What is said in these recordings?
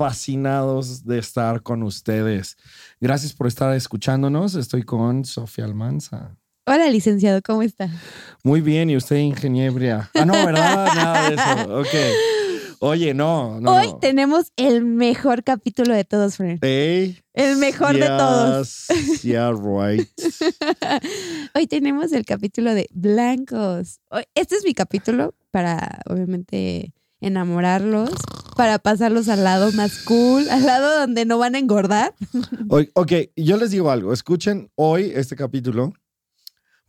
fascinados de estar con ustedes. Gracias por estar escuchándonos. Estoy con Sofía Almanza. Hola, licenciado, ¿cómo está? Muy bien, y usted ingeniebria. Ah, no, ¿verdad? Nada de eso. Ok. Oye, no, no. Hoy no. tenemos el mejor capítulo de todos, Fred. Ey, El mejor de todos. Yeah, right. Hoy tenemos el capítulo de blancos. Este es mi capítulo para, obviamente, enamorarlos, para pasarlos al lado más cool, al lado donde no van a engordar. Ok, yo les digo algo. Escuchen hoy este capítulo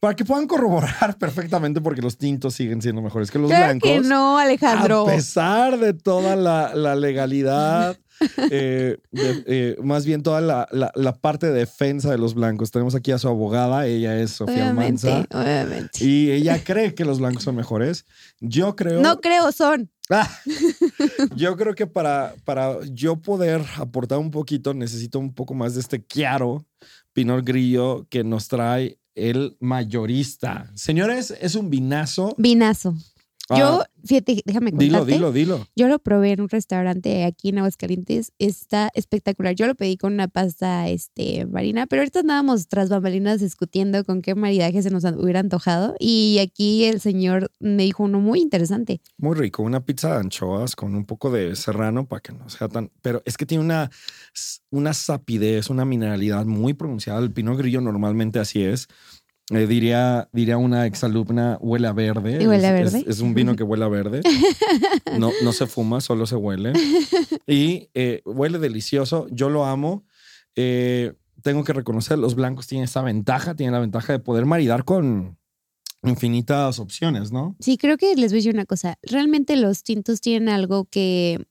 para que puedan corroborar perfectamente porque los tintos siguen siendo mejores que los Claro blancos. que no, Alejandro. A pesar de toda la, la legalidad, eh, de- eh, más bien toda la, la- la parte de defensa de los blancos. Tenemos aquí a su abogada, ella es Sofía Obviamente, Almanza. obviamente. Y ella cree que los blancos son mejores. Yo creo. No creo, son. Yo creo que para, para yo poder aportar un poquito, necesito un poco más de este Chiaro Pinot Grillo que nos trae el mayorista. Señores, es un vinazo. Vinazo. Yo, Ah, fíjate, déjame contarte. dilo, dilo, dilo. Yo lo probé en un restaurante aquí en Aguascalientes. Está espectacular. Yo lo pedí con una pasta este, marina, pero ahorita andábamos tras bambalinas discutiendo con qué maridaje se nos hubiera antojado. Y aquí el señor me dijo uno muy interesante. Muy rico, una pizza de anchoas con un poco de serrano para que no sea tan. Pero es que tiene una, una sapidez, una mineralidad muy pronunciada. El pinot grillo normalmente así es. Eh, diría, diría una exalumna, huele a verde. ¿Y huele a Es- verde? Es, es un vino que huele a verde. No, no se fuma, solo se huele. Y eh, huele delicioso. Yo lo amo. Eh, tengo que reconocer, los blancos tienen esta ventaja, tienen la ventaja de poder maridar con infinitas opciones, ¿no? Sí, creo que les voy a decir una cosa. Realmente los tintos tienen algo que,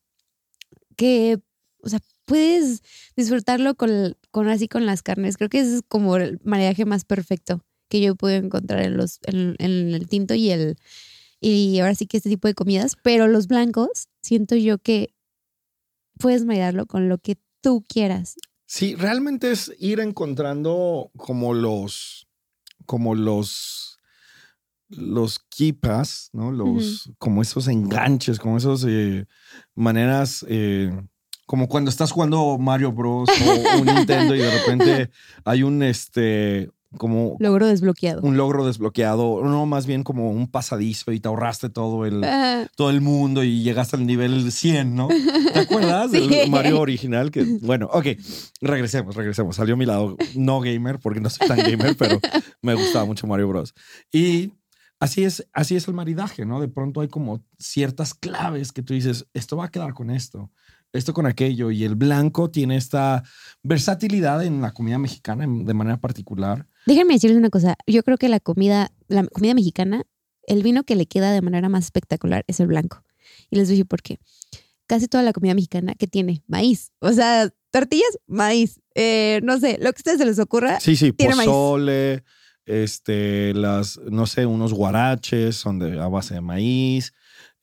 que, o sea, puedes disfrutarlo con, con así con las carnes. Creo que ese es como el maridaje más perfecto que yo puedo encontrar en los, en, en el tinto y el, y ahora sí que este tipo de comidas. Pero los blancos, siento yo que puedes maridarlo con lo que tú quieras. Sí, realmente es ir encontrando como los, como los, los kipas, ¿no? Los, como esos enganches, como esas maneras, eh, como cuando estás jugando Mario Bros o un Nintendo y de repente hay un, este, como Logro desbloqueado. un logro desbloqueado, no, más bien como un pasadizo y te ahorraste todo el, todo el mundo y llegaste al nivel 100, ¿no? ¿Te acuerdas Sí. del Mario original? Que, bueno, ok, regresemos, regresemos. Salió mi lado no gamer, porque no soy tan gamer, pero me gustaba mucho Mario Bros. Y así es, así es el maridaje, ¿no? De pronto hay como ciertas claves que tú dices, esto va a quedar con esto, esto con aquello, y el blanco tiene esta versatilidad en la comida mexicana en- de manera particular. Déjenme decirles una cosa. Yo creo que la comida, la comida mexicana, el vino que le queda de manera más espectacular es el blanco. Y les decir por qué. Casi toda la comida mexicana que tiene maíz. O sea, tortillas, maíz. Eh, no sé, lo que a ustedes se les ocurra. Sí, sí, Tiene maíz. pozole, este, las, no sé, unos guaraches son de, a base de maíz,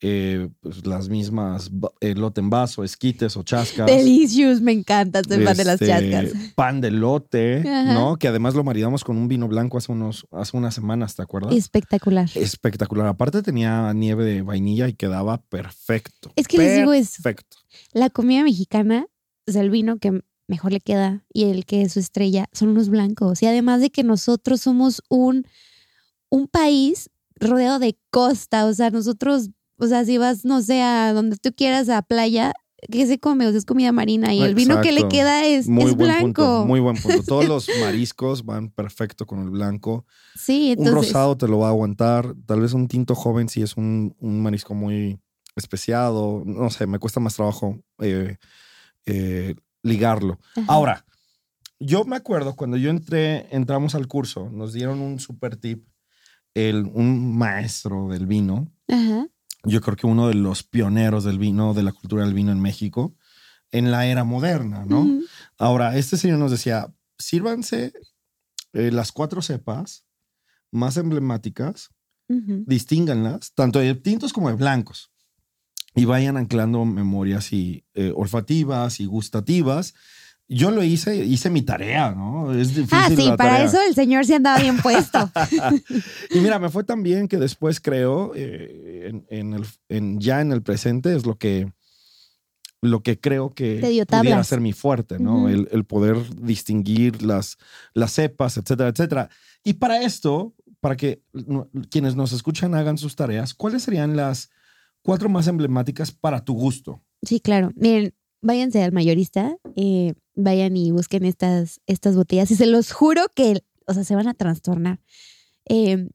eh, pues las mismas ba- elote en vaso, esquites o chascas. Delicious, me encanta el pan de las este, chascas. Pan de lote, Ajá. ¿no? Que además lo maridamos con un vino blanco hace, unos, hace unas semanas, ¿te acuerdas? Espectacular. Espectacular. Aparte tenía nieve de vainilla y quedaba perfecto. Es que les digo. Perfecto. La comida mexicana, o sea, el vino que mejor le queda y el que es su estrella son los blancos. Y además de que nosotros somos un, un país rodeado de costa, o sea, nosotros, o sea, si vas, no sé, a donde tú quieras, a playa, ¿qué se come? O sea, es comida marina y el vino que le queda es, Muy es buen blanco. punto. Muy buen punto. Todos los mariscos van perfecto con el blanco. sí, un rosado te lo va a aguantar. Tal vez un tinto joven si es un, un marisco muy especiado. No sé, me cuesta más trabajo eh, eh, ligarlo. Ajá. Ahora, yo me acuerdo cuando yo entré, entramos al curso, nos dieron un super tip, el, un maestro del vino. Ajá. Yo creo que uno de los pioneros del vino, de la cultura del vino en México. en la era moderna, ¿no? Ahora, este señor nos decía, sírvanse eh, las cuatro cepas más emblemáticas, Ujú. distínganlas, tanto de tintos como de blancos, y vayan anclando memorias y, eh, olfativas y gustativas. Yo lo hice, hice mi tarea, ¿no? Es difícil Ah, sí, la para tarea. eso el señor se andaba bien puesto. Y mira, me fue tan bien que después creo, eh, en, en el, en- ya en el presente, es lo que, lo que creo que pudiera ser mi fuerte, ¿no? El, el poder distinguir las, las cepas, etcétera, etcétera. Y para esto, para que quienes nos escuchan hagan sus tareas, ¿cuáles serían las cuatro más emblemáticas para tu gusto? Sí, claro. Miren, váyanse al mayorista, eh, vayan y busquen estas, estas botellas y se los juro que, o sea, se van a trastornar. Eh,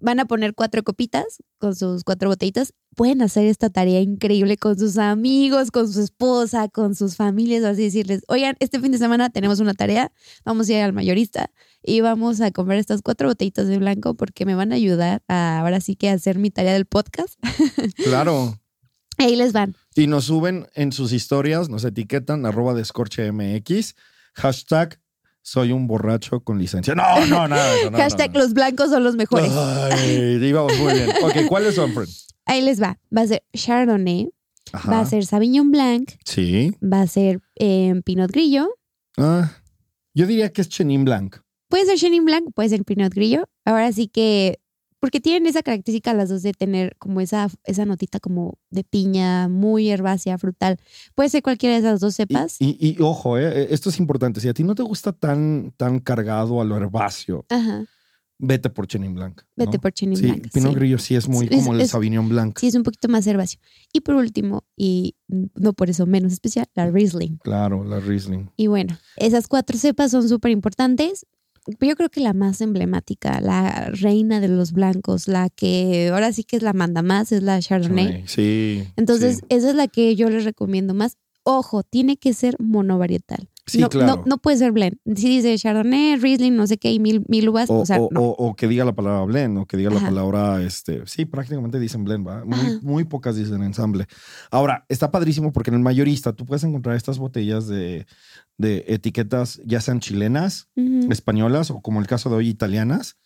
van a poner cuatro copitas con sus cuatro botellitas. Pueden hacer esta tarea increíble con sus amigos, con su esposa, con sus familias, o así decirles, oigan, este fin de semana tenemos una tarea, vamos a ir al mayorista y vamos a comprar estas cuatro botellitas de blanco porque me van a ayudar a ahora sí que a hacer mi tarea del podcast. Claro. Ahí les van. Y nos suben en sus historias, nos etiquetan arroba descorchemx, hashtag soy un borracho con licencia. No, no, nada de eso. no, no, Hashtag no. los blancos son los mejores. Ay, íbamos muy bien. Ok, ¿cuáles son, Fred? Ahí les va. Va a ser Chardonnay, Ajá. va a ser Sauvignon Blanc, Sí. va a ser eh, Pinot Grillo. Ah, yo diría que es Chenin Blanc. Puede ser Chenin Blanc, puede ser Pinot Grillo. Ahora sí que, porque tienen esa característica las dos de tener como esa, esa notita como de piña, muy herbácea, frutal. Puede ser cualquiera de esas dos Y, cepas. y- y, ojo, eh, esto es importante. Si a ti no te gusta tan, tan cargado a lo herbáceo, Ajá, vete por Chenin Blanc. ¿no? vete por Chenin Sí, Blanc. Pinot sí. Grillo sí es muy es- como el es- Sauvignon Blanc. Sí, es un poquito más herbáceo. Y por último, y no por eso menos especial, la Riesling. Claro, la Riesling. Y bueno, esas cuatro cepas son súper importantes. Yo creo que la más emblemática, la reina de los blancos, la que ahora sí que es la manda más, es la Chardonnay. Sí. Entonces, sí. esa es la que yo les recomiendo más. Ojo, tiene que ser monovarietal. Sí, no, claro. no, no puede ser blend. Si dice Chardonnay, Riesling, no sé qué, y mil, mil uvas, O, o, sea, o- no. o- que diga la palabra blend, o que diga la palabra, este, sí, prácticamente dicen blend, ¿va? Muy, pocas dicen ensamble. Ahora, está padrísimo porque en el mayorista tú puedes encontrar estas botellas de, de etiquetas, ya sean chilenas, españolas o como el caso de hoy, italianas.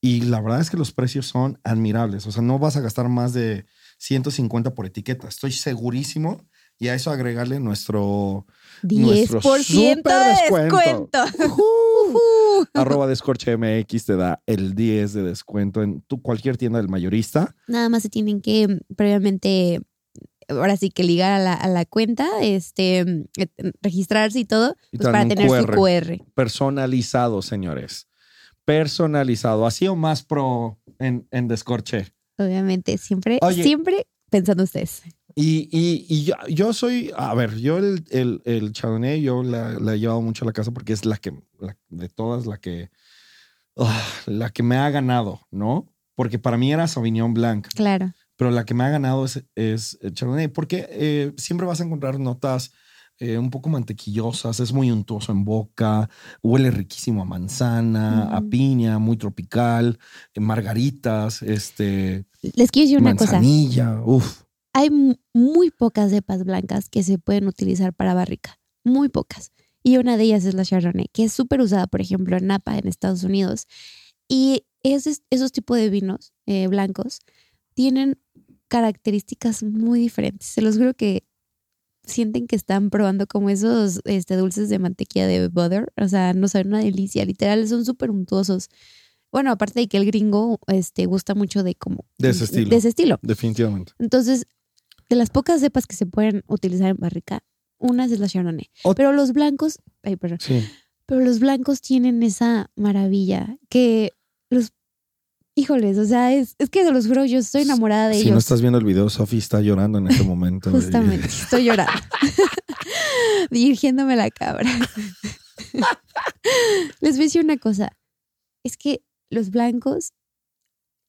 Y la verdad es que los precios son admirables. O sea, no vas a gastar más de 150 por etiqueta. Estoy segurísimo. Y a eso agregarle nuestro 10% super de descuento. arroba descorche MX te da el 10 de descuento en tu, cualquier tienda del mayorista. Nada más se tienen que mm, previamente, ahora sí que ligar a la, a la cuenta, este, mm, eh, registrarse y todo, Y pues para tener su QR. QR. Personalizado, señores. Personalizado. Así o más pro en, en descorche. Obviamente, siempre, Oye. siempre pensando ustedes. Y, y, y yo, yo soy, a ver, yo el, el, el Chardonnay, yo la, la he llevado mucho a la casa porque es la que, la- de todas, la que, ah, la que me ha ganado, ¿no? Porque para mí era Sauvignon Blanc, Claro. pero la que me ha ganado es, es el Chardonnay, porque eh, siempre vas a encontrar notas eh, un poco mantequillosas, es muy untuoso en boca, huele riquísimo a manzana, a piña, muy tropical, eh, margaritas, este, Les quiero decir una cosa. manzanilla, uff. Hay mu- muy pocas cepas blancas que se pueden utilizar para barrica. Muy pocas. Y una de ellas es la Chardonnay, que es súper usada, por ejemplo, en Napa, en Estados Unidos. Y esos, esos tipos de vinos eh, blancos tienen características muy diferentes. Se los juro que sienten que están probando como esos este, dulces de mantequilla de butter. O sea, no saben una delicia. Literal, son súper untuosos. Bueno, aparte de que el gringo este, gusta mucho de como... De ese estilo. De ese estilo. Definitivamente. Entonces, de las pocas cepas que se pueden utilizar en barrica, una es la Chardonnay. Ot- Pero los blancos, ay, perdón, Sí. pero los blancos tienen esa maravilla que los, híjoles, o sea, es, es que se los juro, yo estoy enamorada de Si no ellos. estás viendo el video, Sofi está llorando en este momento. Justamente, estoy llorando. Dirigiéndome la cabra. Les voy a decir una cosa. Es que los blancos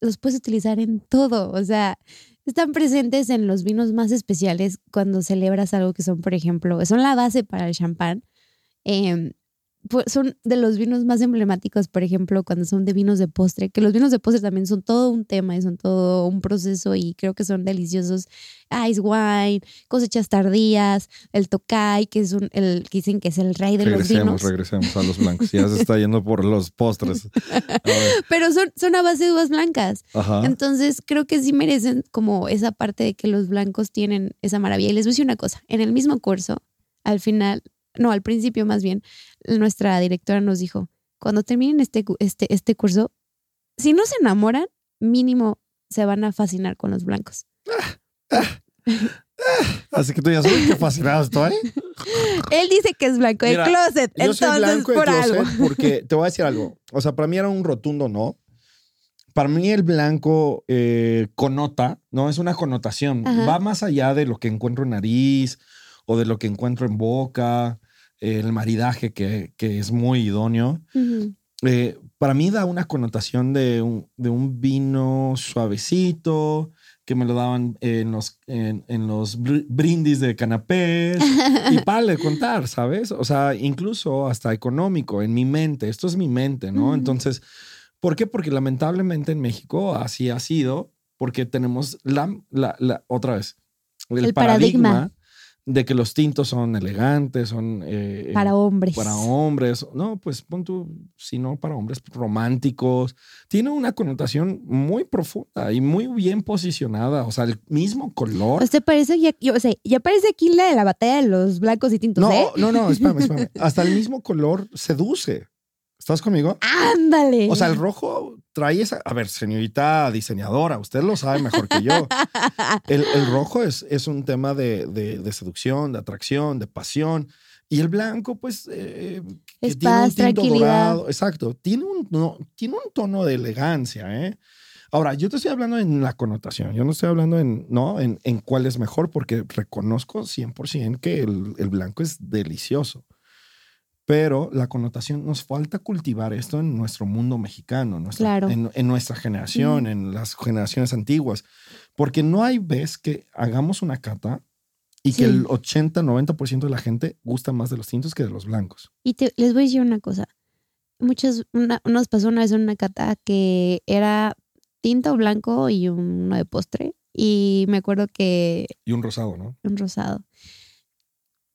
los puedes utilizar en todo. O sea, están presentes en los vinos más especiales cuando celebras algo que son, por ejemplo, son la base para el champán. Em, son de los vinos más emblemáticos, por ejemplo, cuando son de vinos de postre, que los vinos de postre también son todo un tema y son todo un proceso y creo que son deliciosos. Ice wine, cosechas tardías, el Tokai, que es un, el que dicen que es el rey de los regresemos, vinos. regresemos a los blancos. Ya se está yendo por los postres. Pero son, son a base de uvas blancas. Ajá. Entonces creo que sí merecen como esa parte de que los blancos tienen esa maravilla. Y les voy a decir una cosa, en el mismo curso, al final, no, al principio más bien, nuestra directora nos dijo, cuando terminen este, este, este curso, si no se enamoran, mínimo se van a fascinar con los blancos. Así que tú ya sabes qué fascinado estoy. Él dice que es blanco de closet, Yo entonces soy blanco de por closet algo. porque te voy a decir algo. O sea, para mí era un rotundo no. Para mí el blanco eh, connota, ¿no? Es una connotación. Ajá. Va más allá de lo que encuentro en nariz o de lo que encuentro en boca, el maridaje que, que es muy idóneo. Eh, para mí da una connotación de un, de un vino suavecito, que me lo daban en los, en, en los br- brindis de canapés y para de contar, ¿sabes? O sea, incluso hasta económico en mi mente. Esto es mi mente, ¿no? Entonces, ¿por qué? Porque lamentablemente en México así ha sido, porque tenemos la, la, la- otra vez, el, El paradigma, paradigma. De que los tintos son elegantes, son... eh, Para hombres. para hombres, no, pues pon tú, si no para hombres románticos, tiene una connotación muy profunda y muy bien posicionada, o sea, el mismo color. Usted parece, ya, yo- o sea, ya parece aquí la de la batalla de los blancos y tintos, No, ¿eh? no, no, espérame, espérame. Hasta el mismo color seduce. ¿Estás conmigo? Ándale. O sea, el rojo trae esa. A ver, señorita diseñadora, usted lo sabe mejor que yo. El, el rojo es, es un tema de, de- de seducción, de atracción, de pasión. Y el blanco, pues, eh, Es tiene un paz, tinto tranquilidad. dorado. Exacto. Tiene un, no, tiene un tono de elegancia, ¿eh? Ahora, yo te estoy hablando en la connotación. Yo no estoy hablando en, ¿no? en, en cuál es mejor, porque reconozco 100% que el, el blanco es delicioso. Pero la connotación, nos falta cultivar esto en nuestro mundo mexicano, nuestra- Claro. en, en nuestra generación, en las generaciones antiguas. Porque no hay vez que hagamos una cata y Sí. que el 80-90% de la gente gusta más de los tintos que de los blancos. Y te- les voy a decir una cosa. Muchas, una, unas personas en una cata que era tinto blanco y uno de postre. Y me acuerdo que Y un rosado, ¿no? un rosado.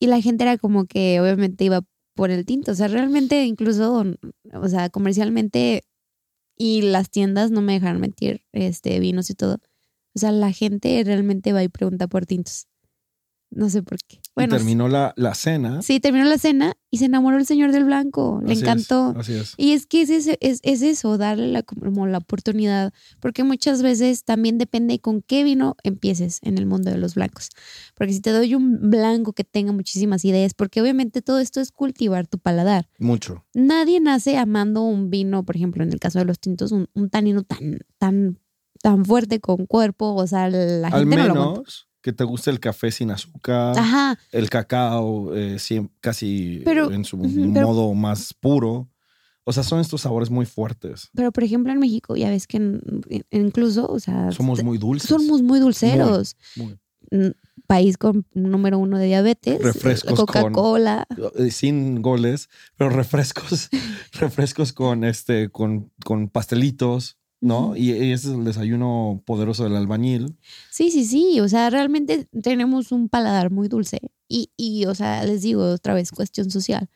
Y la gente era como que obviamente iba por el tinto. O sea, realmente incluso, o sea, comercialmente y las tiendas no me dejaron mentir, este, vinos y todo. O sea, la gente realmente va y pregunta por tintos. No sé por qué. Bueno, y terminó la, la cena. sí, terminó la cena y se enamoró el señor del blanco. Le Así es, encantó. así es. Y es que es, ese- es, es eso, darle la, como la oportunidad, porque muchas veces también depende con qué vino empieces en el mundo de los blancos. Porque si te doy un blanco que tenga muchísimas ideas, porque obviamente todo esto es cultivar tu paladar. Mucho. Nadie nace amando un vino, por ejemplo, en el caso de los tintos, un, un tanino tan, tan, tan fuerte con cuerpo, o sea, la Al gente no lo aguanta. Que te guste el café sin azúcar, Ajá, el cacao eh, casi Pero- en su modo más puro. O sea, son estos sabores muy fuertes. pero por ejemplo en México ya ves que en- incluso, o sea, Somos muy dulces. somos muy dulceros. Muy. País con número uno de diabetes. Refrescos Coca-Cola. Eh, sin goles, pero refrescos, refrescos con este, con, con pastelitos, ¿no? Y, ese es el desayuno poderoso del albañil. Sí, sí, sí. O sea, realmente tenemos un paladar muy dulce. Y, y, o sea, les digo otra vez, cuestión social.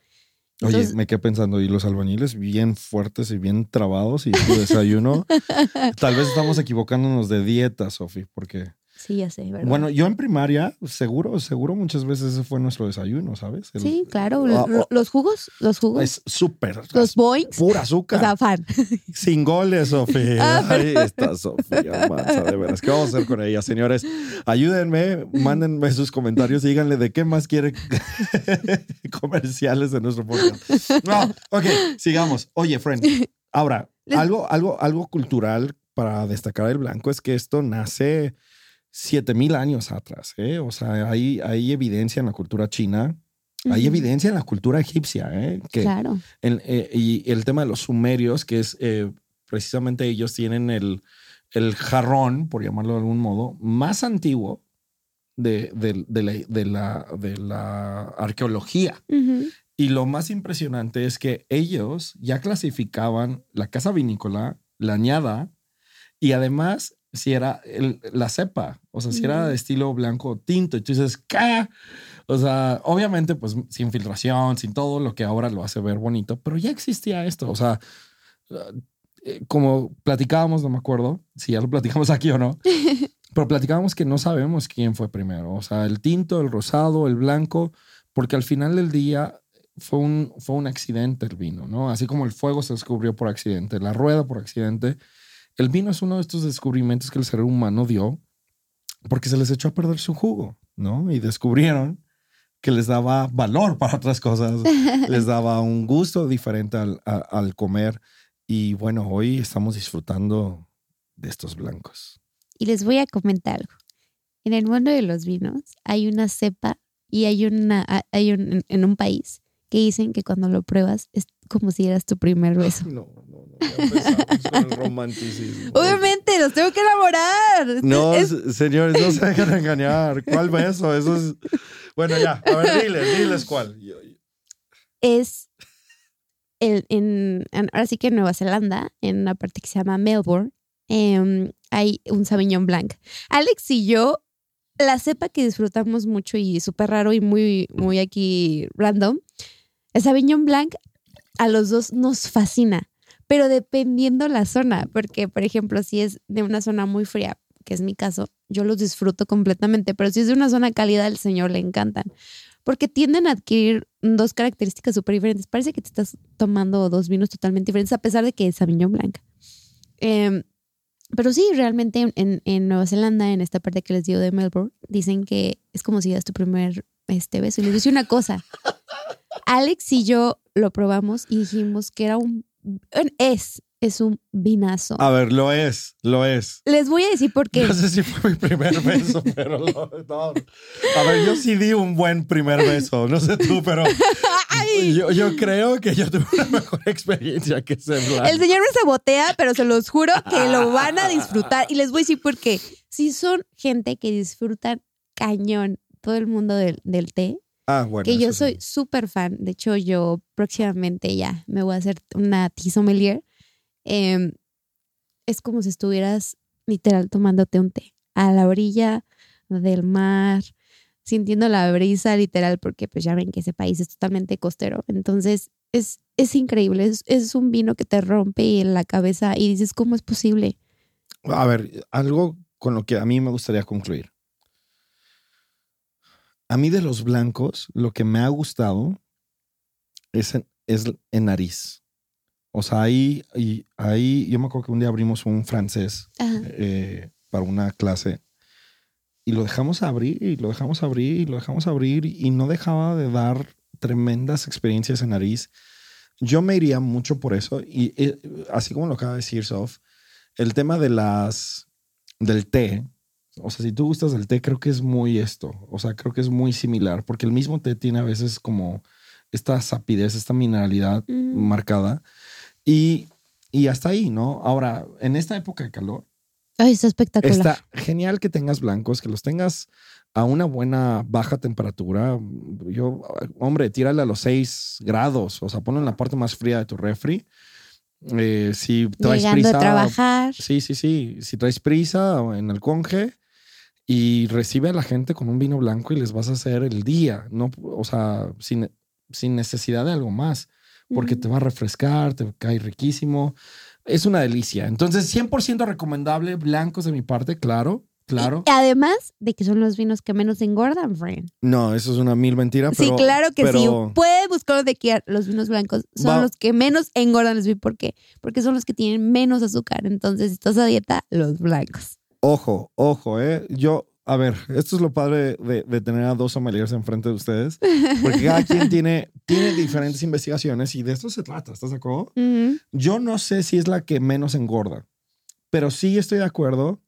Oye, me quedé pensando, y los albañiles bien fuertes y bien trabados, y su desayuno. Tal vez estamos equivocándonos de dieta, Sofi, porque. Sí, ya sé, ¿verdad? Bueno, yo en primaria, seguro, seguro muchas veces ese fue nuestro desayuno, ¿sabes? El- sí, claro. Ah, Los, oh. los jugos, los jugos. Es súper. los boings. Pura O azúcar. sea, fan. Sin goles, Sofía. Ah, Ahí está Sofía, de veras. ¿Qué vamos a hacer con ella, señores? Ayúdenme, mándenme sus comentarios y díganle de qué más quiere comerciales de nuestro podcast. No, ok, sigamos. Oye, friend, ahora, algo, algo, algo cultural para destacar el blanco es que esto nace 7000 años atrás, ¿eh? O sea, hay, hay evidencia en la cultura china, hay evidencia en la cultura egipcia, ¿eh? Que, Claro. eh, y el tema de los sumerios, que es precisamente ellos tienen el, el jarrón, por llamarlo de algún modo, más antiguo de, de- de la, de la- de la arqueología. Y lo más impresionante es que ellos ya clasificaban la casa vinícola, la añada, y además si era el- la cepa, o sea, si era de estilo blanco tinto. Y tú dices, ¿qué? O sea, obviamente, pues sin filtración, sin todo lo que ahora lo hace ver bonito, pero ya existía esto. O sea, eh, como platicábamos, no me acuerdo si ya lo platicamos aquí o no, pero platicábamos que no sabemos quién fue primero. O sea, el tinto, el rosado, el blanco, porque al final del día fue un, fue un accidente el vino, ¿no? Así como el fuego se descubrió por accidente, la rueda por accidente. El vino es uno de estos descubrimientos que el ser humano dio porque se les echó a perder su jugo, ¿no? Y descubrieron que les daba valor para otras cosas, les daba un gusto diferente al, a- al comer. Y bueno, hoy estamos disfrutando de estos blancos. Y les voy a comentar algo. En el mundo de los vinos hay una cepa y hay una hay un, en- en un país que dicen que cuando lo pruebas es como si eras tu primer beso. No, con el romanticismo. Obviamente, los tengo que enamorar. No, Es- señores, no se dejen engañar. ¿Cuál beso? Eso es. Bueno, ya. A ver, diles, diles cuál. Es el, en, en- ahora sí que en Nueva Zelanda, en una parte que se llama Melbourne, em, hay un Sauvignon Blanc. Alex y yo, la cepa que disfrutamos mucho y súper raro y muy, muy aquí random, el Sauvignon Blanc a los dos nos fascina, pero dependiendo la zona, porque por ejemplo, si es de una zona muy fría, que es mi caso, yo los disfruto completamente, pero si es de una zona cálida, al señor le encantan porque tienden a adquirir dos características súper diferentes. Parece que te estás tomando dos vinos totalmente diferentes, a pesar de que es Sauvignon Blanc. Em, pero sí, realmente en, en- Nueva Zelanda, en esta parte que les digo de Melbourne, dicen que es como si das tu primer este, beso. Y les decir una cosa. Alex y yo lo probamos y dijimos que era un... Es, es un vinazo. A ver, lo es, lo es. Les voy a decir por qué. No sé si fue mi primer beso, pero lo- no. A ver, yo sí di un buen primer beso. No sé tú, pero yo, yo creo que yo tuve una mejor experiencia que ese blanco. El señor me sabotea, pero se los juro que lo van a disfrutar. Y les voy a decir por qué. Si son gente que disfrutan cañón todo el mundo del, del té, Ah, bueno. que yo soy súper fan. De hecho, yo próximamente ya me voy a hacer una tea sommelier. Em, es como si estuvieras literal tomándote un té a la orilla del mar, sintiendo la brisa literal, porque pues ya ven que ese país es totalmente costero. Entonces, es, es increíble. Es, es un vino que te rompe en la cabeza y dices, ¿cómo es posible? A ver, algo con lo que a mí me gustaría concluir. A mí de los blancos, lo que me ha gustado es en, es en nariz. O sea, ahí, y- ahí, yo me acuerdo que un día abrimos un francés eh, para una clase y lo dejamos abrir y lo dejamos abrir y lo dejamos abrir y no dejaba de dar tremendas experiencias en nariz. Yo me iría mucho por eso y eh, así como lo acaba de decir Sof, el tema de las del té, o sea, si tú gustas del té, creo que es muy esto, o sea, creo que es muy similar porque el mismo té tiene a veces como esta sapidez, esta mineralidad Mm. marcada y, y hasta ahí, ¿no? Ahora, en esta época de calor, Ay, está espectacular. Está genial que tengas blancos, que los tengas a una buena baja temperatura. Yo, hombre, tírale a los 6 grados, o sea, ponlo en la parte más fría de tu refri. Eh, si traes Llegando prisa, a trabajar. sí, sí, sí. Si traes prisa en el conge y recibe a la gente con un vino blanco y les vas a hacer el día, no, o sea, sin, sin necesidad de algo más, porque te va a refrescar, te cae riquísimo. Es una delicia. Entonces, 100% recomendable, blancos de mi parte, claro, claro. Y además de que son los vinos que menos engordan, friend. No, eso es una mil mentira, Sí, claro que pero- sí. Puede buscar donde quiera. Los vinos blancos son Va- los que menos engordan. Les voy por qué. Porque son los que tienen menos azúcar. Entonces, si estás a dieta, los blancos. Ojo, ojo, ¿eh? Yo, a ver, esto es lo padre de, de tener a dos sommeliers enfrente de ustedes, porque cada quien tiene, tiene diferentes investigaciones y de esto se trata, ¿estás de acuerdo? Yo no sé si es la que menos engorda, pero sí estoy de acuerdo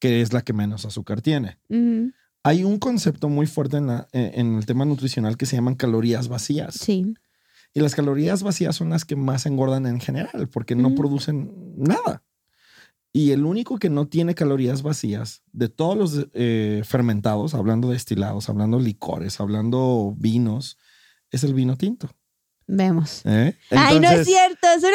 que es la que menos azúcar tiene. Hay un concepto muy fuerte en, la- en- el tema nutricional que se llaman calorías vacías. Sí. Y las calorías vacías son las que más engordan en general porque no producen nada. Y el único que no tiene calorías vacías de todos los eh, fermentados, hablando de destilados, hablando licores, hablando vinos, es el vino tinto. Vemos. ¿eh? Ay, no es cierto, es una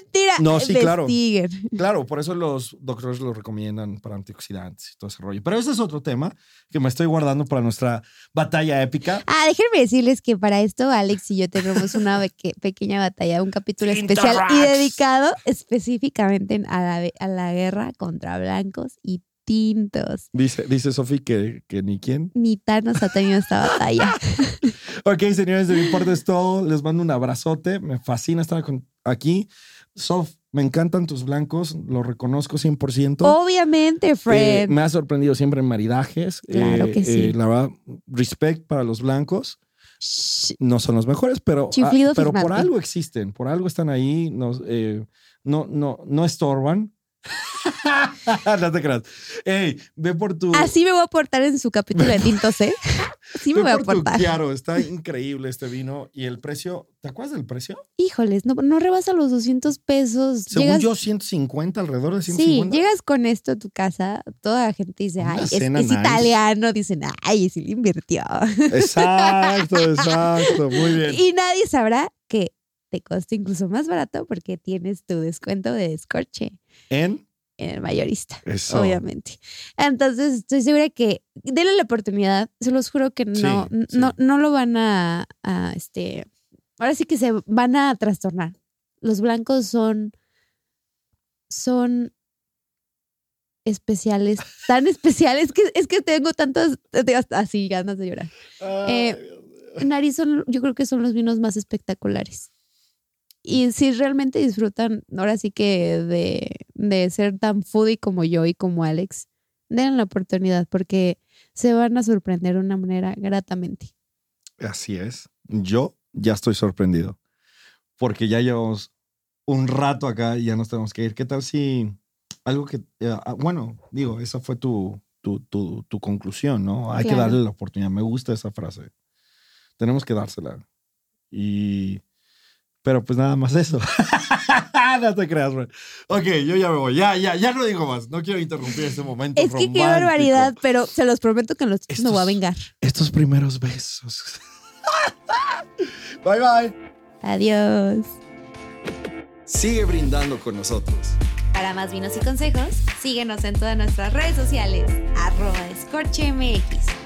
mentira. No, sí, claro. Investiguen. Claro, por eso los doctores lo recomiendan para antioxidantes y todo ese rollo. Pero ese es otro tema que me estoy guardando para nuestra batalla épica. Ah, déjenme decirles que para esto Alex y yo tenemos una beque- pequeña batalla, un capítulo especial y dedicado específicamente a la, a la guerra contra blancos y Dice, dice Sofi que, que ni quién. Ni Thanos ha tenido esta batalla. Ok, señores, de mi parte es todo. Les mando un abrazote. Me fascina estar con- aquí. Sof, me encantan tus blancos. Lo reconozco 100%. Obviamente, Eh, Fred. me ha sorprendido siempre en maridajes. Claro Eh, que sí. eh, la verdad, respect para los blancos. Shh. No son los mejores, pero, ah, pero por algo existen. Por algo están ahí. Nos, eh, no, no, no estorban. no te creas. Ey, ve por tu. Así me voy a portar en su capítulo de tintos, ¿eh? Así me ve voy a por tu portar. Chiaro. Está increíble este vino. Y el precio. ¿Te acuerdas del precio? Híjoles, no, no rebasa los 200 pesos. Según Llegas- yo, 150, alrededor de Sí, 150. llegas con esto a tu casa, toda la gente dice, ay, es, cena es nice. italiano, dicen, ay, sí le invirtió. Exacto, exacto. Muy bien. y nadie sabrá que te costó incluso más barato porque tienes tu descuento de descorche En en el mayorista, eso. obviamente. Entonces, estoy segura que denle la oportunidad, se los juro que no, Sí, sí. no, no lo van a, a, este, ahora sí que se van a trastornar. Los blancos son, son especiales, tan especiales que es que tengo tantas, así ganas de llorar. Ay, Eh, Dios mío. Nariz son, yo creo que son los vinos más espectaculares. Y si realmente disfrutan, ahora sí que de, de ser tan foodie como yo y como Alex, den la oportunidad porque se van a sorprender de una manera gratamente. Así es. Yo ya estoy sorprendido. Porque ya llevamos un rato acá y ya nos tenemos que ir. ¿Qué tal si algo que. eh, ah, bueno, digo, esa fue tu, tu, tu, tu conclusión, ¿no? Hay que darle la oportunidad. Me gusta esa frase. Tenemos que dársela. Y. Pero pues nada más eso. no te creas, bro. Ok, yo ya me voy. Ya, ya, ya no digo más. No quiero interrumpir este momento. Es que qué barbaridad, pero se los prometo que en los chicos me voy a vengar. Estos primeros besos. bye, bye. Adiós. Sigue brindando con nosotros. Para más vinos y consejos, síguenos en todas nuestras redes sociales, arroba escorchemx.